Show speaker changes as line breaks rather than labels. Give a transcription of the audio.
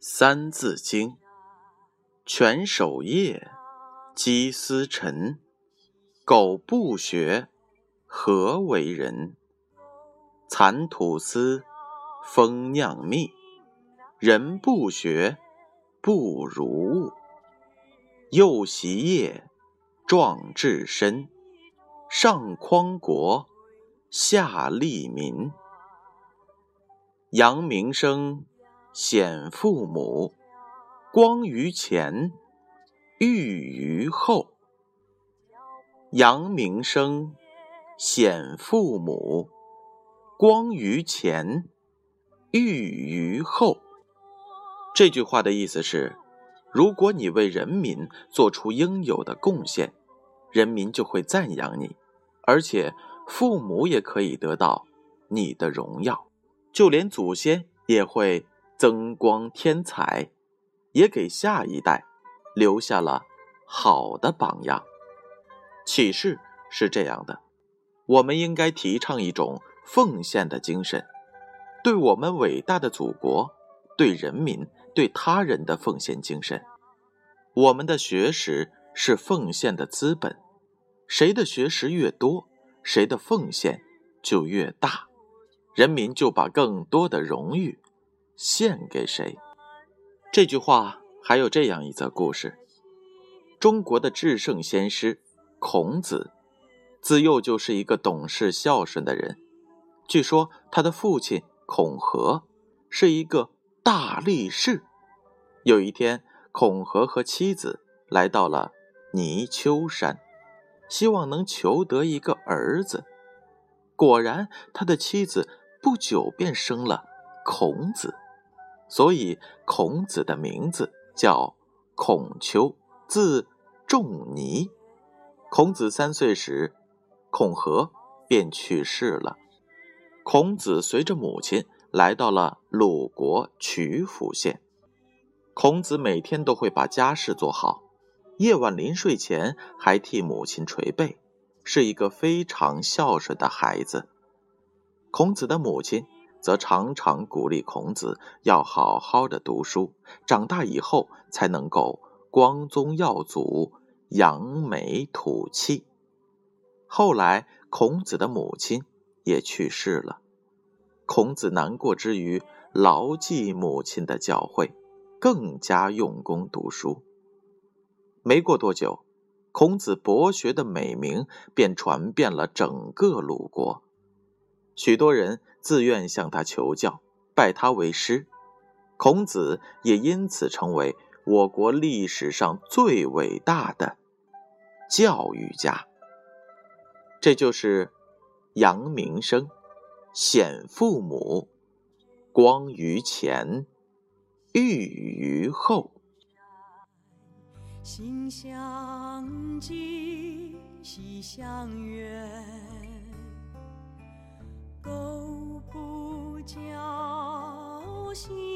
三字经》：犬守夜，鸡司晨。狗不学，何为人？蚕吐丝，蜂酿蜜。人不学，不如物。幼习业，壮志身。上匡国，下利民。扬名声，显父母。光于前，裕于后。扬名声，显父母。光于前，裕于后。这句话的意思是：如果你为人民做出应有的贡献，人民就会赞扬你，而且父母也可以得到你的荣耀。就连祖先也会增光添彩，也给下一代留下了好的榜样。启示是这样的：我们应该提倡一种奉献的精神，对我们伟大的祖国、对人民、对他人的奉献精神。我们的学识是奉献的资本，谁的学识越多，谁的奉献就越大。人民就把更多的荣誉献给谁？这句话还有这样一则故事：中国的至圣先师孔子，自幼就是一个懂事孝顺的人。据说他的父亲孔和是一个大力士。有一天，孔和和妻子来到了泥丘山，希望能求得一个儿子。果然，他的妻子。不久便生了孔子，所以孔子的名字叫孔丘，字仲尼。孔子三岁时，孔和便去世了。孔子随着母亲来到了鲁国曲阜县。孔子每天都会把家事做好，夜晚临睡前还替母亲捶背，是一个非常孝顺的孩子。孔子的母亲则常常鼓励孔子要好好的读书，长大以后才能够光宗耀祖、扬眉吐气。后来，孔子的母亲也去世了，孔子难过之余，牢记母亲的教诲，更加用功读书。没过多久，孔子博学的美名便传遍了整个鲁国。许多人自愿向他求教，拜他为师，孔子也因此成为我国历史上最伟大的教育家。这就是扬名声，显父母，光于前，裕于后。心相近，心相远。都不叫醒。